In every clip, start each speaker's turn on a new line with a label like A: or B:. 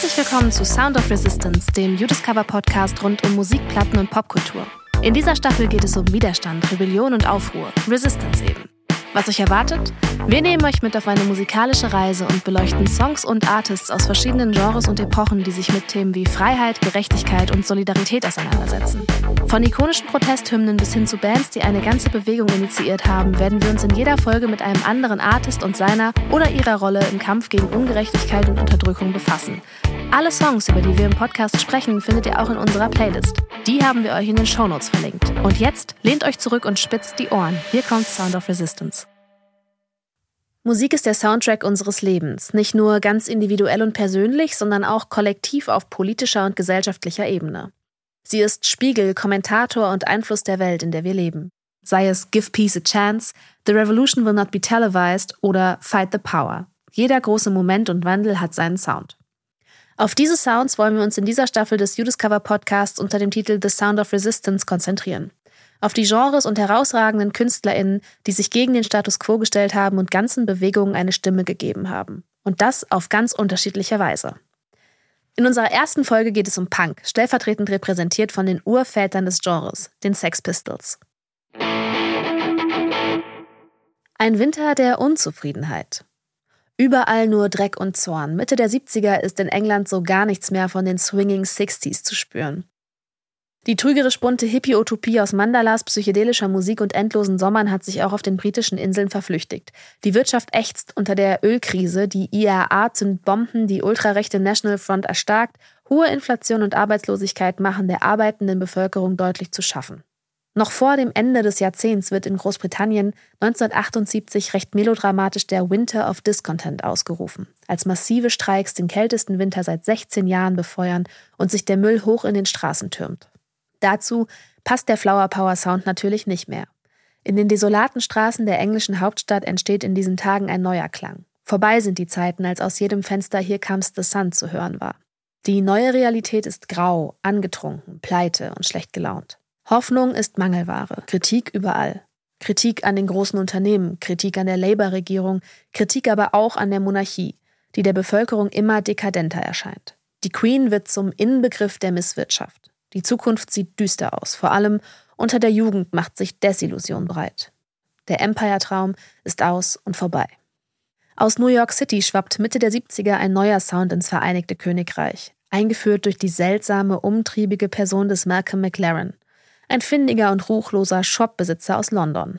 A: Herzlich willkommen zu Sound of Resistance, dem Judiscover Podcast rund um Musik, Platten und Popkultur. In dieser Staffel geht es um Widerstand, Rebellion und Aufruhr, Resistance eben. Was euch erwartet? Wir nehmen euch mit auf eine musikalische Reise und beleuchten Songs und Artists aus verschiedenen Genres und Epochen, die sich mit Themen wie Freiheit, Gerechtigkeit und Solidarität auseinandersetzen. Von ikonischen Protesthymnen bis hin zu Bands, die eine ganze Bewegung initiiert haben, werden wir uns in jeder Folge mit einem anderen Artist und seiner oder ihrer Rolle im Kampf gegen Ungerechtigkeit und Unterdrückung befassen. Alle Songs, über die wir im Podcast sprechen, findet ihr auch in unserer Playlist. Die haben wir euch in den Shownotes verlinkt. Und jetzt lehnt euch zurück und spitzt die Ohren. Hier kommt Sound of Resistance. Musik ist der Soundtrack unseres Lebens, nicht nur ganz individuell und persönlich, sondern auch kollektiv auf politischer und gesellschaftlicher Ebene. Sie ist Spiegel, Kommentator und Einfluss der Welt, in der wir leben. Sei es Give Peace a Chance, The Revolution Will Not Be Televised oder Fight the Power. Jeder große Moment und Wandel hat seinen Sound. Auf diese Sounds wollen wir uns in dieser Staffel des Judiscover Podcasts unter dem Titel The Sound of Resistance konzentrieren auf die Genres und herausragenden KünstlerInnen, die sich gegen den Status quo gestellt haben und ganzen Bewegungen eine Stimme gegeben haben. Und das auf ganz unterschiedliche Weise. In unserer ersten Folge geht es um Punk, stellvertretend repräsentiert von den Urvätern des Genres, den Sex Pistols. Ein Winter der Unzufriedenheit. Überall nur Dreck und Zorn. Mitte der 70er ist in England so gar nichts mehr von den Swinging Sixties zu spüren. Die trügerisch bunte Hippie-Utopie aus Mandalas, psychedelischer Musik und endlosen Sommern hat sich auch auf den britischen Inseln verflüchtigt. Die Wirtschaft ächzt unter der Ölkrise, die IRA zündet Bomben, die ultrarechte National Front erstarkt, hohe Inflation und Arbeitslosigkeit machen der arbeitenden Bevölkerung deutlich zu schaffen. Noch vor dem Ende des Jahrzehnts wird in Großbritannien 1978 recht melodramatisch der Winter of Discontent ausgerufen, als massive Streiks den kältesten Winter seit 16 Jahren befeuern und sich der Müll hoch in den Straßen türmt. Dazu passt der Flower Power Sound natürlich nicht mehr. In den desolaten Straßen der englischen Hauptstadt entsteht in diesen Tagen ein neuer Klang. Vorbei sind die Zeiten, als aus jedem Fenster Here Comes the Sun zu hören war. Die neue Realität ist grau, angetrunken, pleite und schlecht gelaunt. Hoffnung ist Mangelware, Kritik überall. Kritik an den großen Unternehmen, Kritik an der Labour-Regierung, Kritik aber auch an der Monarchie, die der Bevölkerung immer dekadenter erscheint. Die Queen wird zum Inbegriff der Misswirtschaft. Die Zukunft sieht düster aus. Vor allem unter der Jugend macht sich Desillusion breit. Der Empire-Traum ist aus und vorbei. Aus New York City schwappt Mitte der 70er ein neuer Sound ins Vereinigte Königreich, eingeführt durch die seltsame, umtriebige Person des Malcolm McLaren, ein findiger und ruchloser Shopbesitzer aus London.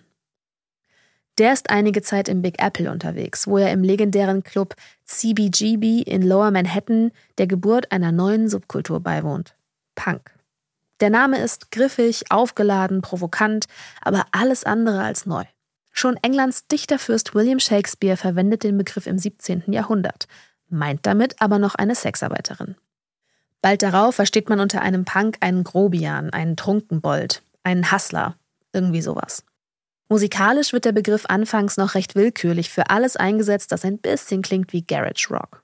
A: Der ist einige Zeit im Big Apple unterwegs, wo er im legendären Club CBGB in Lower Manhattan der Geburt einer neuen Subkultur beiwohnt: Punk. Der Name ist griffig, aufgeladen, provokant, aber alles andere als neu. Schon Englands Dichterfürst William Shakespeare verwendet den Begriff im 17. Jahrhundert, meint damit aber noch eine Sexarbeiterin. Bald darauf versteht man unter einem Punk einen Grobian, einen Trunkenbold, einen Hassler, irgendwie sowas. Musikalisch wird der Begriff anfangs noch recht willkürlich für alles eingesetzt, das ein bisschen klingt wie Garage Rock.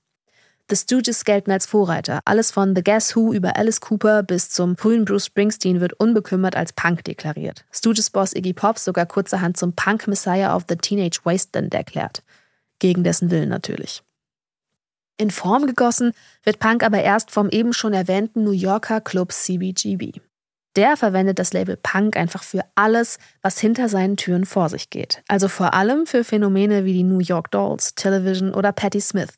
A: The Stooges gelten als Vorreiter. Alles von The Guess Who über Alice Cooper bis zum frühen Bruce Springsteen wird unbekümmert als Punk deklariert. Stooges-Boss Iggy Pop sogar kurzerhand zum Punk-Messiah of the Teenage Wasteland erklärt. Gegen dessen Willen natürlich. In Form gegossen wird Punk aber erst vom eben schon erwähnten New Yorker Club CBGB. Der verwendet das Label Punk einfach für alles, was hinter seinen Türen vor sich geht. Also vor allem für Phänomene wie die New York Dolls, Television oder Patti Smith.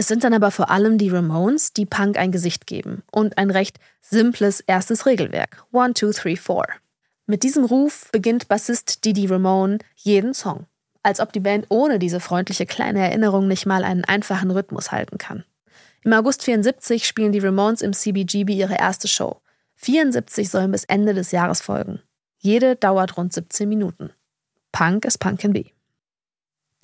A: Es sind dann aber vor allem die Ramones, die Punk ein Gesicht geben und ein recht simples erstes Regelwerk. One, two, three, four. Mit diesem Ruf beginnt Bassist Didi Ramone jeden Song. Als ob die Band ohne diese freundliche kleine Erinnerung nicht mal einen einfachen Rhythmus halten kann. Im August 74 spielen die Ramones im CBGB ihre erste Show. 74 sollen bis Ende des Jahres folgen. Jede dauert rund 17 Minuten. Punk ist Punk can be.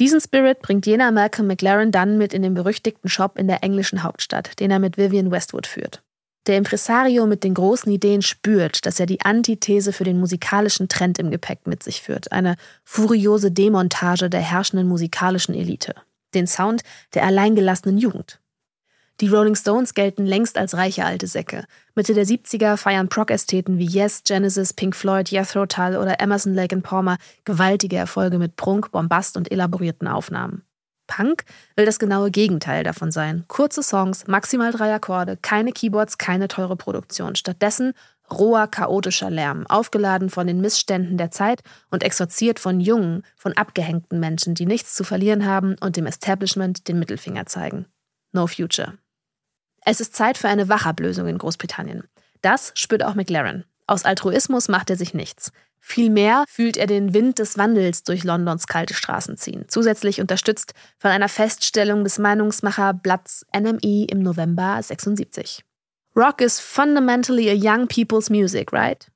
A: Diesen Spirit bringt jener Malcolm McLaren dann mit in den berüchtigten Shop in der englischen Hauptstadt, den er mit Vivian Westwood führt. Der Impresario mit den großen Ideen spürt, dass er die Antithese für den musikalischen Trend im Gepäck mit sich führt, eine furiose Demontage der herrschenden musikalischen Elite, den Sound der alleingelassenen Jugend. Die Rolling Stones gelten längst als reiche alte Säcke. Mitte der 70er feiern Prog-Ästheten wie Yes, Genesis, Pink Floyd, Jethro Tull oder Emerson Lake Palmer gewaltige Erfolge mit Prunk, Bombast und elaborierten Aufnahmen. Punk will das genaue Gegenteil davon sein. Kurze Songs, maximal drei Akkorde, keine Keyboards, keine teure Produktion. Stattdessen roher, chaotischer Lärm, aufgeladen von den Missständen der Zeit und exorziert von jungen, von abgehängten Menschen, die nichts zu verlieren haben und dem Establishment den Mittelfinger zeigen. No future. Es ist Zeit für eine Wachablösung in Großbritannien. Das spürt auch McLaren. Aus Altruismus macht er sich nichts. Vielmehr fühlt er den Wind des Wandels durch Londons kalte Straßen ziehen, zusätzlich unterstützt von einer Feststellung des Meinungsmacherblatts NME im November 76. Rock is fundamentally a young people's music, right?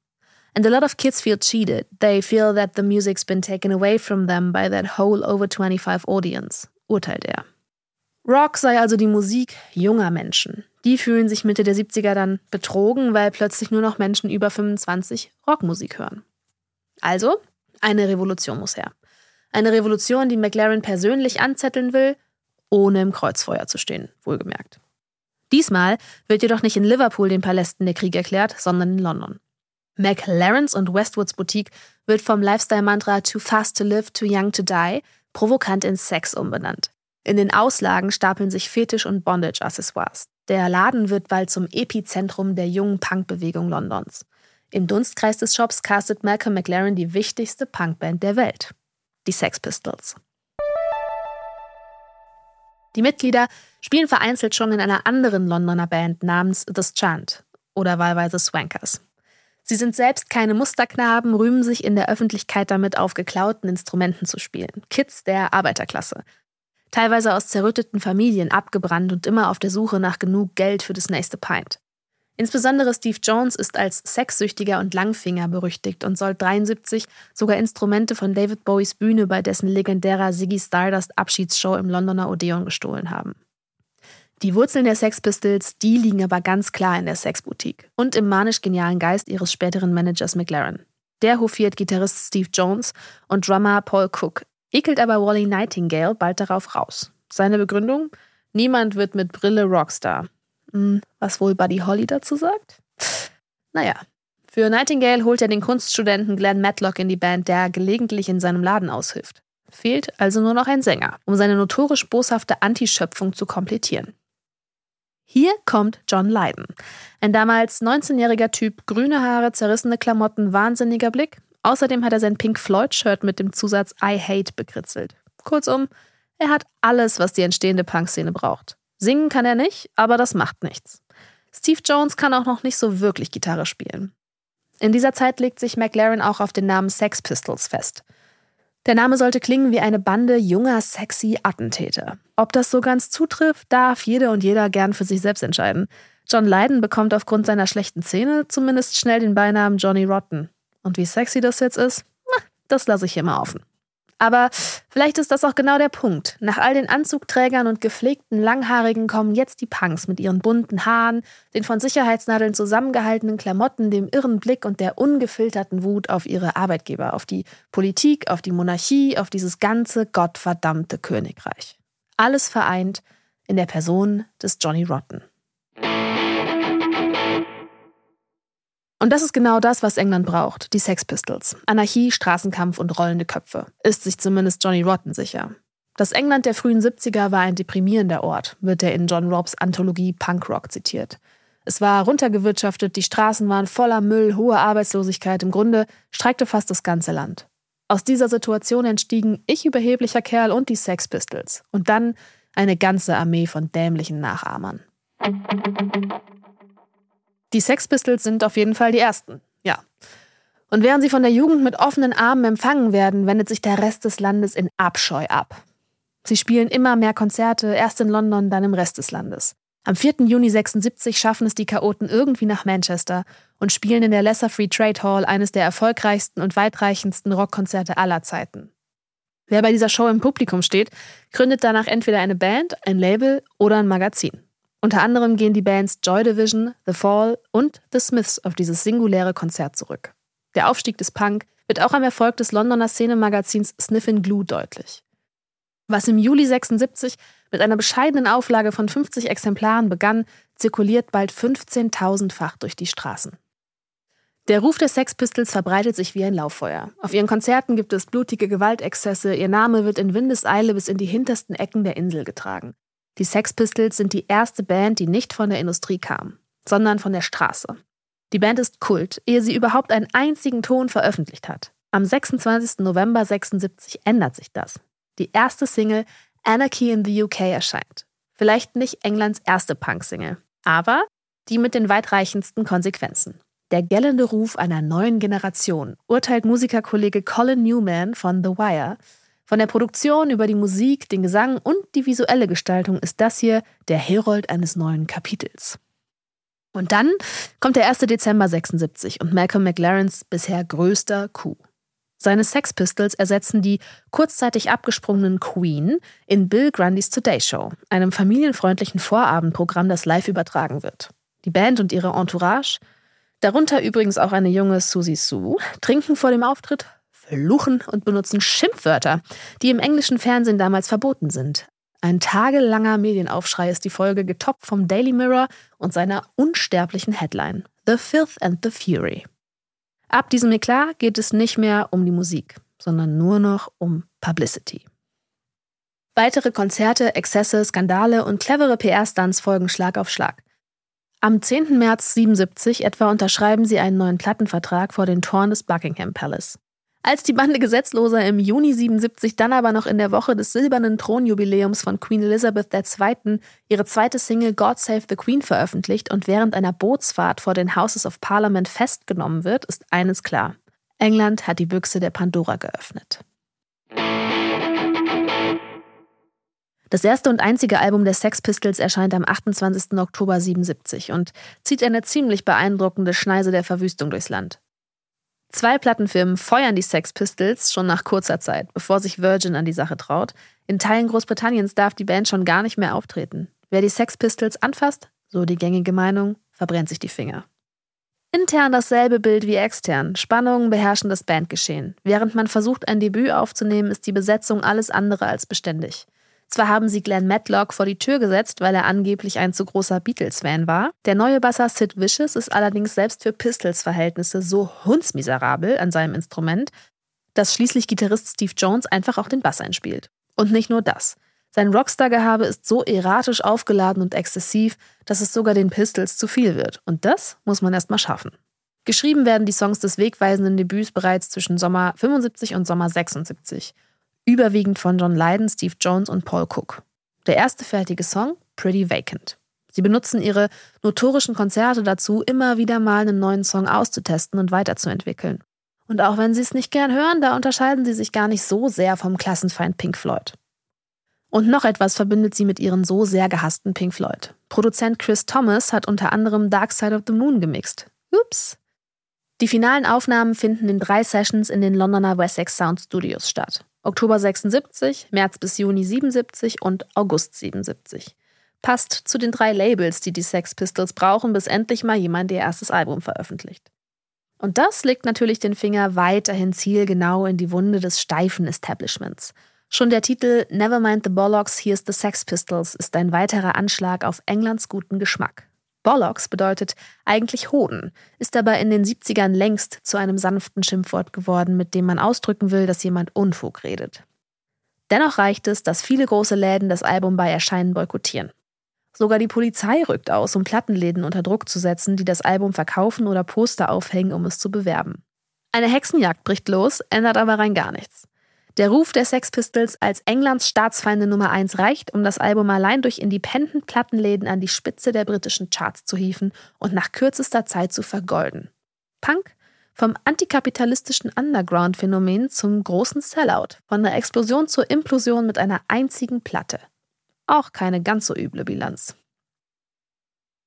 A: And a lot of kids feel cheated. They feel that the music's been taken away from them by that whole over 25 audience, urteilt er. Rock sei also die Musik junger Menschen. Die fühlen sich Mitte der 70er dann betrogen, weil plötzlich nur noch Menschen über 25 Rockmusik hören. Also, eine Revolution muss her. Eine Revolution, die McLaren persönlich anzetteln will, ohne im Kreuzfeuer zu stehen, wohlgemerkt. Diesmal wird jedoch nicht in Liverpool den Palästen der Krieg erklärt, sondern in London. McLarens und Westwoods Boutique wird vom Lifestyle-Mantra Too Fast to Live, Too Young to Die provokant in Sex umbenannt. In den Auslagen stapeln sich Fetisch- und Bondage-Accessoires. Der Laden wird bald zum Epizentrum der jungen Punkbewegung Londons. Im Dunstkreis des Shops castet Malcolm McLaren die wichtigste Punkband der Welt, die Sex Pistols. Die Mitglieder spielen vereinzelt schon in einer anderen Londoner Band namens The Strand oder wahlweise Swankers. Sie sind selbst keine Musterknaben, rühmen sich in der Öffentlichkeit damit, auf geklauten Instrumenten zu spielen. Kids der Arbeiterklasse teilweise aus zerrütteten Familien abgebrannt und immer auf der Suche nach genug Geld für das nächste Pint. Insbesondere Steve Jones ist als Sexsüchtiger und Langfinger berüchtigt und soll 73 sogar Instrumente von David Bowies Bühne bei dessen legendärer Ziggy Stardust Abschiedsshow im Londoner Odeon gestohlen haben. Die Wurzeln der Sex Pistols, die liegen aber ganz klar in der Sexboutique und im manisch-genialen Geist ihres späteren Managers McLaren. Der hofiert Gitarrist Steve Jones und Drummer Paul Cook ekelt aber Wally Nightingale bald darauf raus. Seine Begründung? Niemand wird mit Brille Rockstar. Hm, was wohl Buddy Holly dazu sagt? Naja, für Nightingale holt er den Kunststudenten Glenn Matlock in die Band, der gelegentlich in seinem Laden aushilft. Fehlt also nur noch ein Sänger, um seine notorisch boshafte Antischöpfung zu komplettieren. Hier kommt John Lydon. Ein damals 19-jähriger Typ, grüne Haare, zerrissene Klamotten, wahnsinniger Blick, Außerdem hat er sein Pink Floyd-Shirt mit dem Zusatz I Hate bekritzelt. Kurzum, er hat alles, was die entstehende Punk-Szene braucht. Singen kann er nicht, aber das macht nichts. Steve Jones kann auch noch nicht so wirklich Gitarre spielen. In dieser Zeit legt sich McLaren auch auf den Namen Sex Pistols fest. Der Name sollte klingen wie eine Bande junger, sexy Attentäter. Ob das so ganz zutrifft, darf jede und jeder gern für sich selbst entscheiden. John Lydon bekommt aufgrund seiner schlechten Szene zumindest schnell den Beinamen Johnny Rotten. Und wie sexy das jetzt ist, das lasse ich hier mal offen. Aber vielleicht ist das auch genau der Punkt. Nach all den Anzugträgern und gepflegten Langhaarigen kommen jetzt die Punks mit ihren bunten Haaren, den von Sicherheitsnadeln zusammengehaltenen Klamotten, dem irren Blick und der ungefilterten Wut auf ihre Arbeitgeber, auf die Politik, auf die Monarchie, auf dieses ganze gottverdammte Königreich. Alles vereint in der Person des Johnny Rotten. Und das ist genau das, was England braucht, die Sex Pistols. Anarchie, Straßenkampf und rollende Köpfe. Ist sich zumindest Johnny Rotten sicher. Das England der frühen 70er war ein deprimierender Ort, wird er in John Robs Anthologie Punk Rock zitiert. Es war runtergewirtschaftet, die Straßen waren voller Müll, hohe Arbeitslosigkeit, im Grunde streikte fast das ganze Land. Aus dieser Situation entstiegen ich überheblicher Kerl und die Sex Pistols. Und dann eine ganze Armee von dämlichen Nachahmern. Die Sex Pistols sind auf jeden Fall die ersten, ja. Und während sie von der Jugend mit offenen Armen empfangen werden, wendet sich der Rest des Landes in Abscheu ab. Sie spielen immer mehr Konzerte, erst in London, dann im Rest des Landes. Am 4. Juni 76 schaffen es die Chaoten irgendwie nach Manchester und spielen in der Lesser Free Trade Hall eines der erfolgreichsten und weitreichendsten Rockkonzerte aller Zeiten. Wer bei dieser Show im Publikum steht, gründet danach entweder eine Band, ein Label oder ein Magazin. Unter anderem gehen die Bands Joy Division, The Fall und The Smiths auf dieses singuläre Konzert zurück. Der Aufstieg des Punk wird auch am Erfolg des Londoner Szenemagazins Sniffin' Glue deutlich. Was im Juli 76 mit einer bescheidenen Auflage von 50 Exemplaren begann, zirkuliert bald 15.000-fach durch die Straßen. Der Ruf der Sex Pistols verbreitet sich wie ein Lauffeuer. Auf ihren Konzerten gibt es blutige Gewaltexzesse, ihr Name wird in Windeseile bis in die hintersten Ecken der Insel getragen. Die Sex Pistols sind die erste Band, die nicht von der Industrie kam, sondern von der Straße. Die Band ist Kult, ehe sie überhaupt einen einzigen Ton veröffentlicht hat. Am 26. November 76 ändert sich das. Die erste Single Anarchy in the UK erscheint. Vielleicht nicht Englands erste Punk-Single, aber die mit den weitreichendsten Konsequenzen. Der gellende Ruf einer neuen Generation, urteilt Musikerkollege Colin Newman von The Wire. Von der Produktion über die Musik, den Gesang und die visuelle Gestaltung ist das hier der Herold eines neuen Kapitels. Und dann kommt der 1. Dezember 76 und Malcolm McLarens bisher größter Coup. Seine Sex Pistols ersetzen die kurzzeitig abgesprungenen Queen in Bill Grundys Today Show, einem familienfreundlichen Vorabendprogramm, das live übertragen wird. Die Band und ihre Entourage darunter übrigens auch eine junge Susie Sue, trinken vor dem Auftritt, fluchen und benutzen Schimpfwörter, die im englischen Fernsehen damals verboten sind. Ein tagelanger Medienaufschrei ist die Folge, getoppt vom Daily Mirror und seiner unsterblichen Headline The Filth and the Fury. Ab diesem Eklat geht es nicht mehr um die Musik, sondern nur noch um Publicity. Weitere Konzerte, Exzesse, Skandale und clevere PR-Stunts folgen Schlag auf Schlag. Am 10. März 77 etwa unterschreiben sie einen neuen Plattenvertrag vor den Toren des Buckingham Palace. Als die Bande Gesetzloser im Juni 77 dann aber noch in der Woche des silbernen Thronjubiläums von Queen Elizabeth II. ihre zweite Single God Save the Queen veröffentlicht und während einer Bootsfahrt vor den Houses of Parliament festgenommen wird, ist eines klar. England hat die Büchse der Pandora geöffnet. Das erste und einzige Album der Sex Pistols erscheint am 28. Oktober 77 und zieht eine ziemlich beeindruckende Schneise der Verwüstung durchs Land. Zwei Plattenfirmen feuern die Sex Pistols schon nach kurzer Zeit, bevor sich Virgin an die Sache traut. In Teilen Großbritanniens darf die Band schon gar nicht mehr auftreten. Wer die Sex Pistols anfasst, so die gängige Meinung, verbrennt sich die Finger. Intern dasselbe Bild wie extern. Spannungen beherrschen das Bandgeschehen. Während man versucht, ein Debüt aufzunehmen, ist die Besetzung alles andere als beständig. Zwar haben sie Glenn Matlock vor die Tür gesetzt, weil er angeblich ein zu großer Beatles-Fan war. Der neue Basser Sid Vicious ist allerdings selbst für Pistols-Verhältnisse so hundsmiserabel an seinem Instrument, dass schließlich Gitarrist Steve Jones einfach auch den Bass einspielt. Und nicht nur das. Sein Rockstar-Gehabe ist so erratisch aufgeladen und exzessiv, dass es sogar den Pistols zu viel wird. Und das muss man erstmal schaffen. Geschrieben werden die Songs des wegweisenden Debüts bereits zwischen Sommer 75 und Sommer 76 überwiegend von John Lydon, Steve Jones und Paul Cook. Der erste fertige Song, Pretty Vacant. Sie benutzen ihre notorischen Konzerte dazu, immer wieder mal einen neuen Song auszutesten und weiterzuentwickeln. Und auch wenn Sie es nicht gern hören, da unterscheiden sie sich gar nicht so sehr vom Klassenfeind Pink Floyd. Und noch etwas verbindet sie mit ihren so sehr gehassten Pink Floyd. Produzent Chris Thomas hat unter anderem Dark Side of the Moon gemixt. Ups. Die finalen Aufnahmen finden in drei Sessions in den Londoner Wessex Sound Studios statt. Oktober 76, März bis Juni 77 und August 77. Passt zu den drei Labels, die die Sex Pistols brauchen, bis endlich mal jemand ihr erstes Album veröffentlicht. Und das legt natürlich den Finger weiterhin zielgenau in die Wunde des steifen Establishments. Schon der Titel Nevermind the Bollocks, Here's the Sex Pistols ist ein weiterer Anschlag auf Englands guten Geschmack. Bollocks bedeutet eigentlich Hoden, ist aber in den 70ern längst zu einem sanften Schimpfwort geworden, mit dem man ausdrücken will, dass jemand Unfug redet. Dennoch reicht es, dass viele große Läden das Album bei Erscheinen boykottieren. Sogar die Polizei rückt aus, um Plattenläden unter Druck zu setzen, die das Album verkaufen oder Poster aufhängen, um es zu bewerben. Eine Hexenjagd bricht los, ändert aber rein gar nichts. Der Ruf der Sex Pistols als Englands Staatsfeinde Nummer 1 reicht, um das Album allein durch Independent-Plattenläden an die Spitze der britischen Charts zu hieven und nach kürzester Zeit zu vergolden. Punk? Vom antikapitalistischen Underground-Phänomen zum großen Sellout, von der Explosion zur Implosion mit einer einzigen Platte. Auch keine ganz so üble Bilanz.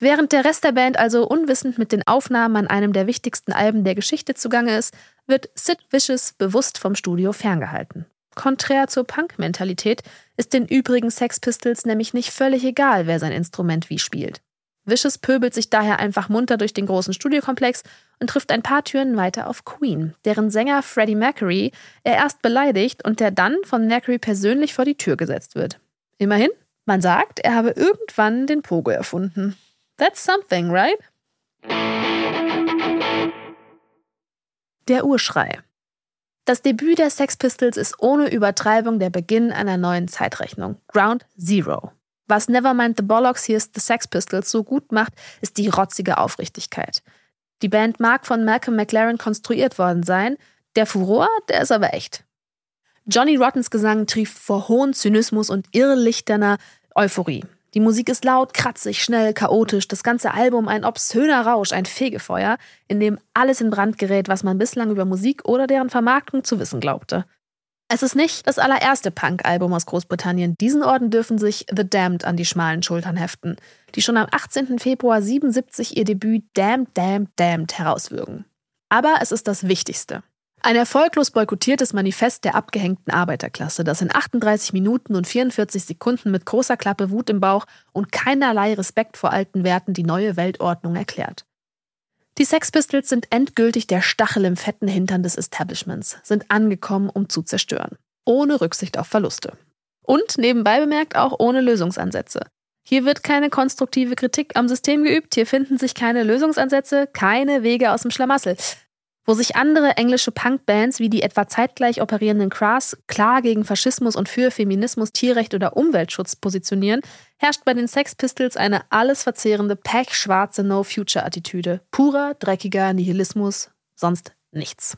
A: Während der Rest der Band also unwissend mit den Aufnahmen an einem der wichtigsten Alben der Geschichte zugange ist, wird Sid Vicious bewusst vom Studio ferngehalten. Konträr zur Punk-Mentalität ist den übrigen Sex Pistols nämlich nicht völlig egal, wer sein Instrument wie spielt. Vicious pöbelt sich daher einfach munter durch den großen Studiokomplex und trifft ein paar Türen weiter auf Queen, deren Sänger Freddie Mercury er erst beleidigt und der dann von Mercury persönlich vor die Tür gesetzt wird. Immerhin, man sagt, er habe irgendwann den Pogo erfunden. That's something, right? Der Urschrei. Das Debüt der Sex Pistols ist ohne Übertreibung der Beginn einer neuen Zeitrechnung. Ground Zero. Was Nevermind the Bollocks Here's the Sex Pistols so gut macht, ist die rotzige Aufrichtigkeit. Die Band mag von Malcolm McLaren konstruiert worden sein, der Furor, der ist aber echt. Johnny Rottens Gesang trieft vor hohen Zynismus und irrlichterner Euphorie. Die Musik ist laut, kratzig, schnell, chaotisch, das ganze Album ein obszöner Rausch, ein Fegefeuer, in dem alles in Brand gerät, was man bislang über Musik oder deren Vermarktung zu wissen glaubte. Es ist nicht das allererste Punk-Album aus Großbritannien. Diesen Orden dürfen sich The Damned an die schmalen Schultern heften, die schon am 18. Februar 77 ihr Debüt Damned, Damned, Damned herauswürgen. Aber es ist das Wichtigste. Ein erfolglos boykottiertes Manifest der abgehängten Arbeiterklasse, das in 38 Minuten und 44 Sekunden mit großer Klappe Wut im Bauch und keinerlei Respekt vor alten Werten die neue Weltordnung erklärt. Die Sex Pistols sind endgültig der Stachel im fetten Hintern des Establishments, sind angekommen, um zu zerstören. Ohne Rücksicht auf Verluste. Und nebenbei bemerkt auch ohne Lösungsansätze. Hier wird keine konstruktive Kritik am System geübt, hier finden sich keine Lösungsansätze, keine Wege aus dem Schlamassel. Wo sich andere englische Punkbands wie die etwa zeitgleich operierenden Crass klar gegen Faschismus und für Feminismus, Tierrecht oder Umweltschutz positionieren, herrscht bei den Sex Pistols eine alles verzehrende, pechschwarze No-Future-Attitüde. Purer, dreckiger Nihilismus, sonst nichts.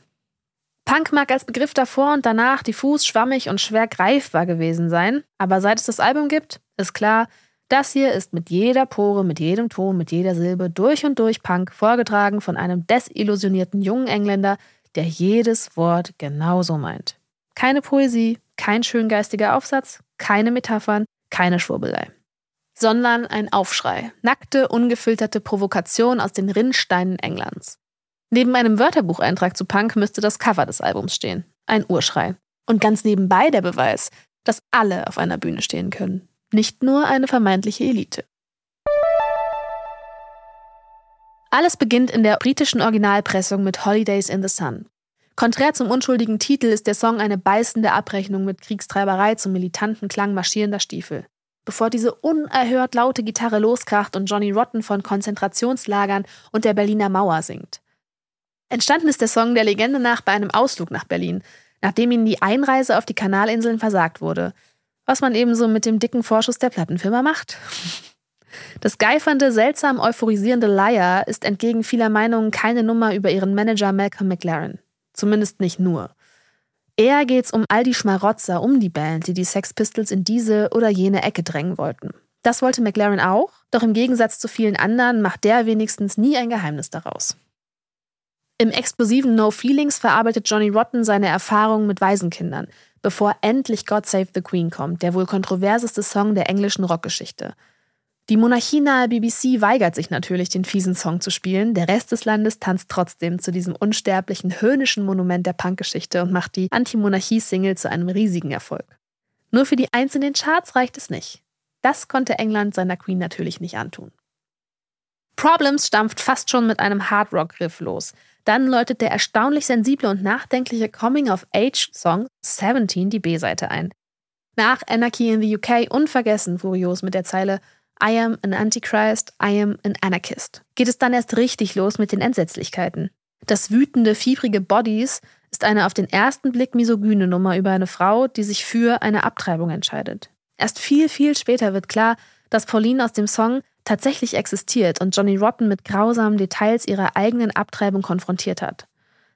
A: Punk mag als Begriff davor und danach diffus, schwammig und schwer greifbar gewesen sein, aber seit es das Album gibt, ist klar, das hier ist mit jeder Pore, mit jedem Ton, mit jeder Silbe durch und durch Punk, vorgetragen von einem desillusionierten jungen Engländer, der jedes Wort genauso meint. Keine Poesie, kein schöngeistiger Aufsatz, keine Metaphern, keine Schwurbelei. Sondern ein Aufschrei, nackte, ungefilterte Provokation aus den Rinnsteinen Englands. Neben einem Wörterbucheintrag zu Punk müsste das Cover des Albums stehen. Ein Urschrei. Und ganz nebenbei der Beweis, dass alle auf einer Bühne stehen können nicht nur eine vermeintliche Elite. Alles beginnt in der britischen Originalpressung mit Holidays in the Sun. Konträr zum unschuldigen Titel ist der Song eine beißende Abrechnung mit Kriegstreiberei zum militanten Klang marschierender Stiefel. Bevor diese unerhört laute Gitarre loskracht und Johnny Rotten von Konzentrationslagern und der Berliner Mauer singt. Entstanden ist der Song der Legende nach bei einem Ausflug nach Berlin, nachdem ihnen die Einreise auf die Kanalinseln versagt wurde was man ebenso mit dem dicken Vorschuss der Plattenfirma macht. Das geifernde, seltsam euphorisierende Liar ist entgegen vieler Meinungen keine Nummer über ihren Manager Malcolm McLaren. Zumindest nicht nur. Eher geht's um all die Schmarotzer um die Band, die die Sex Pistols in diese oder jene Ecke drängen wollten. Das wollte McLaren auch, doch im Gegensatz zu vielen anderen macht der wenigstens nie ein Geheimnis daraus. Im explosiven No Feelings verarbeitet Johnny Rotten seine Erfahrungen mit Waisenkindern, bevor endlich God Save the Queen kommt, der wohl kontroverseste Song der englischen Rockgeschichte. Die monarchienahe BBC weigert sich natürlich, den fiesen Song zu spielen. Der Rest des Landes tanzt trotzdem zu diesem unsterblichen, höhnischen Monument der Punkgeschichte und macht die Anti-Monarchie-Single zu einem riesigen Erfolg. Nur für die einzelnen Charts reicht es nicht. Das konnte England seiner Queen natürlich nicht antun. Problems stampft fast schon mit einem Hardrock-Riff los. Dann läutet der erstaunlich sensible und nachdenkliche Coming-of-Age-Song 17 die B-Seite ein. Nach Anarchy in the UK unvergessen furios mit der Zeile I am an Antichrist, I am an Anarchist. Geht es dann erst richtig los mit den Entsetzlichkeiten. Das wütende, fiebrige Bodies ist eine auf den ersten Blick misogyne Nummer über eine Frau, die sich für eine Abtreibung entscheidet. Erst viel, viel später wird klar, dass Pauline aus dem Song tatsächlich existiert und Johnny Rotten mit grausamen Details ihrer eigenen Abtreibung konfrontiert hat.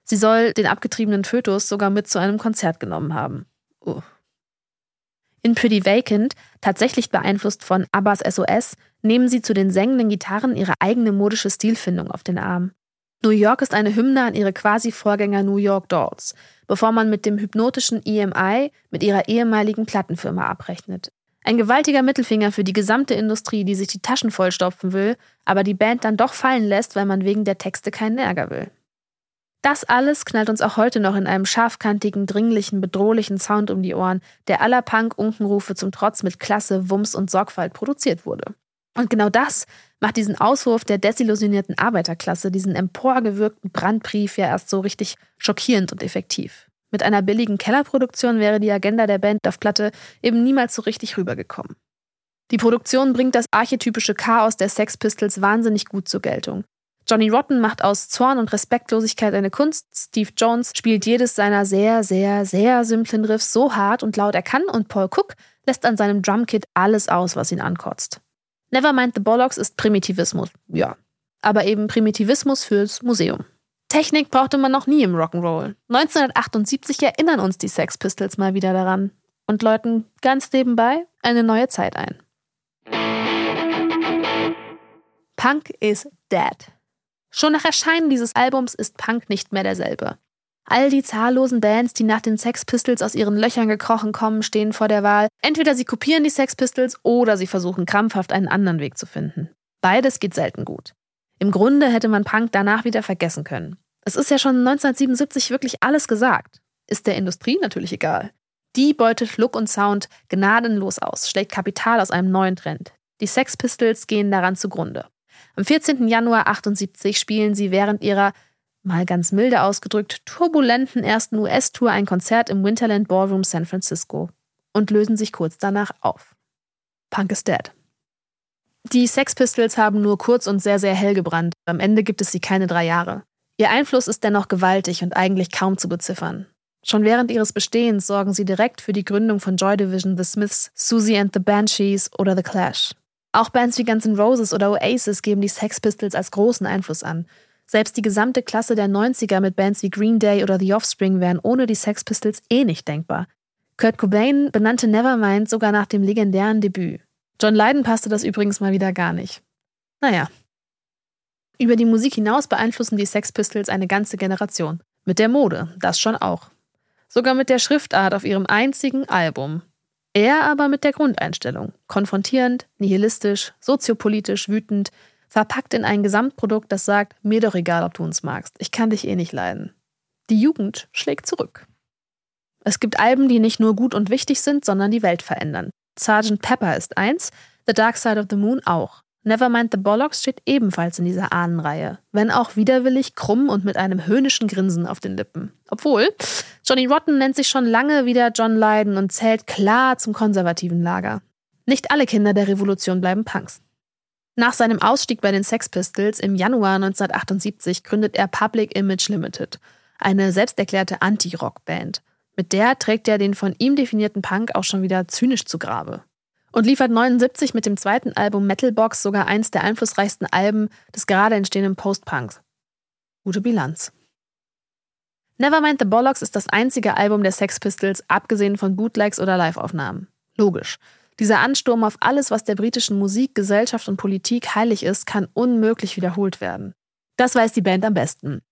A: Sie soll den abgetriebenen Fötus sogar mit zu einem Konzert genommen haben. Uh. In Pretty Vacant, tatsächlich beeinflusst von Abbas SOS, nehmen sie zu den sengenden Gitarren ihre eigene modische Stilfindung auf den Arm. New York ist eine Hymne an ihre quasi Vorgänger New York Dolls, bevor man mit dem hypnotischen EMI mit ihrer ehemaligen Plattenfirma abrechnet. Ein gewaltiger Mittelfinger für die gesamte Industrie, die sich die Taschen vollstopfen will, aber die Band dann doch fallen lässt, weil man wegen der Texte keinen Ärger will. Das alles knallt uns auch heute noch in einem scharfkantigen, dringlichen, bedrohlichen Sound um die Ohren, der aller Punk-Unkenrufe zum Trotz mit Klasse, Wumms und Sorgfalt produziert wurde. Und genau das macht diesen Auswurf der desillusionierten Arbeiterklasse, diesen emporgewürgten Brandbrief ja erst so richtig schockierend und effektiv. Mit einer billigen Kellerproduktion wäre die Agenda der Band auf Platte eben niemals so richtig rübergekommen. Die Produktion bringt das archetypische Chaos der Sex Pistols wahnsinnig gut zur Geltung. Johnny Rotten macht aus Zorn und Respektlosigkeit eine Kunst. Steve Jones spielt jedes seiner sehr, sehr, sehr simplen Riffs so hart und laut er kann und Paul Cook lässt an seinem Drumkit alles aus, was ihn ankotzt. Nevermind the Bollocks ist Primitivismus, ja. Aber eben Primitivismus fürs Museum. Technik brauchte man noch nie im Rock'n'Roll. 1978 erinnern uns die Sex Pistols mal wieder daran und läuten ganz nebenbei eine neue Zeit ein. Punk is dead. Schon nach Erscheinen dieses Albums ist Punk nicht mehr derselbe. All die zahllosen Bands, die nach den Sex Pistols aus ihren Löchern gekrochen kommen, stehen vor der Wahl. Entweder sie kopieren die Sex Pistols oder sie versuchen krampfhaft einen anderen Weg zu finden. Beides geht selten gut. Im Grunde hätte man Punk danach wieder vergessen können. Es ist ja schon 1977 wirklich alles gesagt. Ist der Industrie natürlich egal. Die beutet Look und Sound gnadenlos aus, schlägt Kapital aus einem neuen Trend. Die Sex Pistols gehen daran zugrunde. Am 14. Januar 78 spielen sie während ihrer, mal ganz milde ausgedrückt, turbulenten ersten US-Tour ein Konzert im Winterland Ballroom San Francisco und lösen sich kurz danach auf. Punk is dead. Die Sex Pistols haben nur kurz und sehr, sehr hell gebrannt. Am Ende gibt es sie keine drei Jahre. Ihr Einfluss ist dennoch gewaltig und eigentlich kaum zu beziffern. Schon während ihres Bestehens sorgen sie direkt für die Gründung von Joy Division, The Smiths, Susie and the Banshees oder The Clash. Auch Bands wie Guns N' Roses oder Oasis geben die Sex Pistols als großen Einfluss an. Selbst die gesamte Klasse der 90er mit Bands wie Green Day oder The Offspring wären ohne die Sex Pistols eh nicht denkbar. Kurt Cobain benannte Nevermind sogar nach dem legendären Debüt. John Lydon passte das übrigens mal wieder gar nicht. Naja. Über die Musik hinaus beeinflussen die Sex Pistols eine ganze Generation. Mit der Mode, das schon auch. Sogar mit der Schriftart auf ihrem einzigen Album, er aber mit der Grundeinstellung. Konfrontierend, nihilistisch, soziopolitisch, wütend, verpackt in ein Gesamtprodukt, das sagt, mir doch egal, ob du uns magst, ich kann dich eh nicht leiden. Die Jugend schlägt zurück. Es gibt Alben, die nicht nur gut und wichtig sind, sondern die Welt verändern. Sgt. Pepper ist eins, The Dark Side of the Moon auch. Nevermind the Bollocks steht ebenfalls in dieser Ahnenreihe, wenn auch widerwillig krumm und mit einem höhnischen Grinsen auf den Lippen. Obwohl, Johnny Rotten nennt sich schon lange wieder John Lydon und zählt klar zum konservativen Lager. Nicht alle Kinder der Revolution bleiben Punks. Nach seinem Ausstieg bei den Sex Pistols im Januar 1978 gründet er Public Image Limited, eine selbsterklärte Anti-Rock-Band. Mit der trägt er den von ihm definierten Punk auch schon wieder zynisch zu Grabe und liefert 79 mit dem zweiten Album Metalbox sogar eins der einflussreichsten Alben des gerade entstehenden Post-Punks. Gute Bilanz. Nevermind the Bollocks ist das einzige Album der Sex Pistols, abgesehen von Bootlegs oder Liveaufnahmen. Logisch. Dieser Ansturm auf alles, was der britischen Musik, Gesellschaft und Politik heilig ist, kann unmöglich wiederholt werden. Das weiß die Band am besten.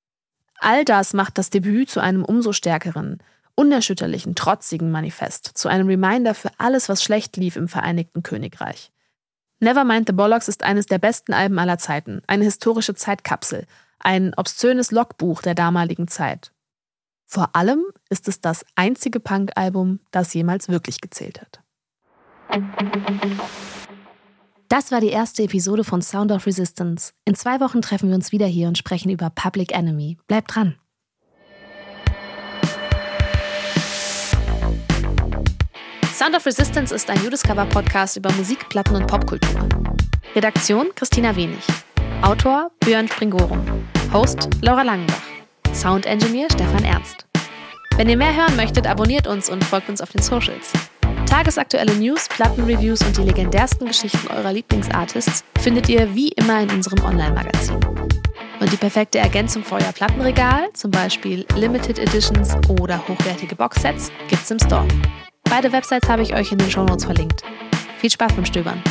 A: All das macht das Debüt zu einem umso stärkeren, unerschütterlichen, trotzigen Manifest, zu einem Reminder für alles, was schlecht lief im Vereinigten Königreich. Nevermind the Bollocks ist eines der besten Alben aller Zeiten, eine historische Zeitkapsel, ein obszönes Logbuch der damaligen Zeit. Vor allem ist es das einzige Punk-Album, das jemals wirklich gezählt hat. Das war die erste Episode von Sound of Resistance. In zwei Wochen treffen wir uns wieder hier und sprechen über Public Enemy. Bleibt dran! Sound of Resistance ist ein Judiscover-Podcast über Musik, Platten und Popkultur. Redaktion Christina Wenig. Autor Björn Springorum. Host Laura Langenbach. Sound Engineer Stefan Ernst. Wenn ihr mehr hören möchtet, abonniert uns und folgt uns auf den Socials. Tagesaktuelle News, Plattenreviews und die legendärsten Geschichten eurer Lieblingsartists findet ihr wie immer in unserem Online-Magazin. Und die perfekte Ergänzung für euer Plattenregal, zum Beispiel Limited Editions oder hochwertige Boxsets, gibt's im Store. Beide Websites habe ich euch in den Shownotes verlinkt. Viel Spaß beim Stöbern.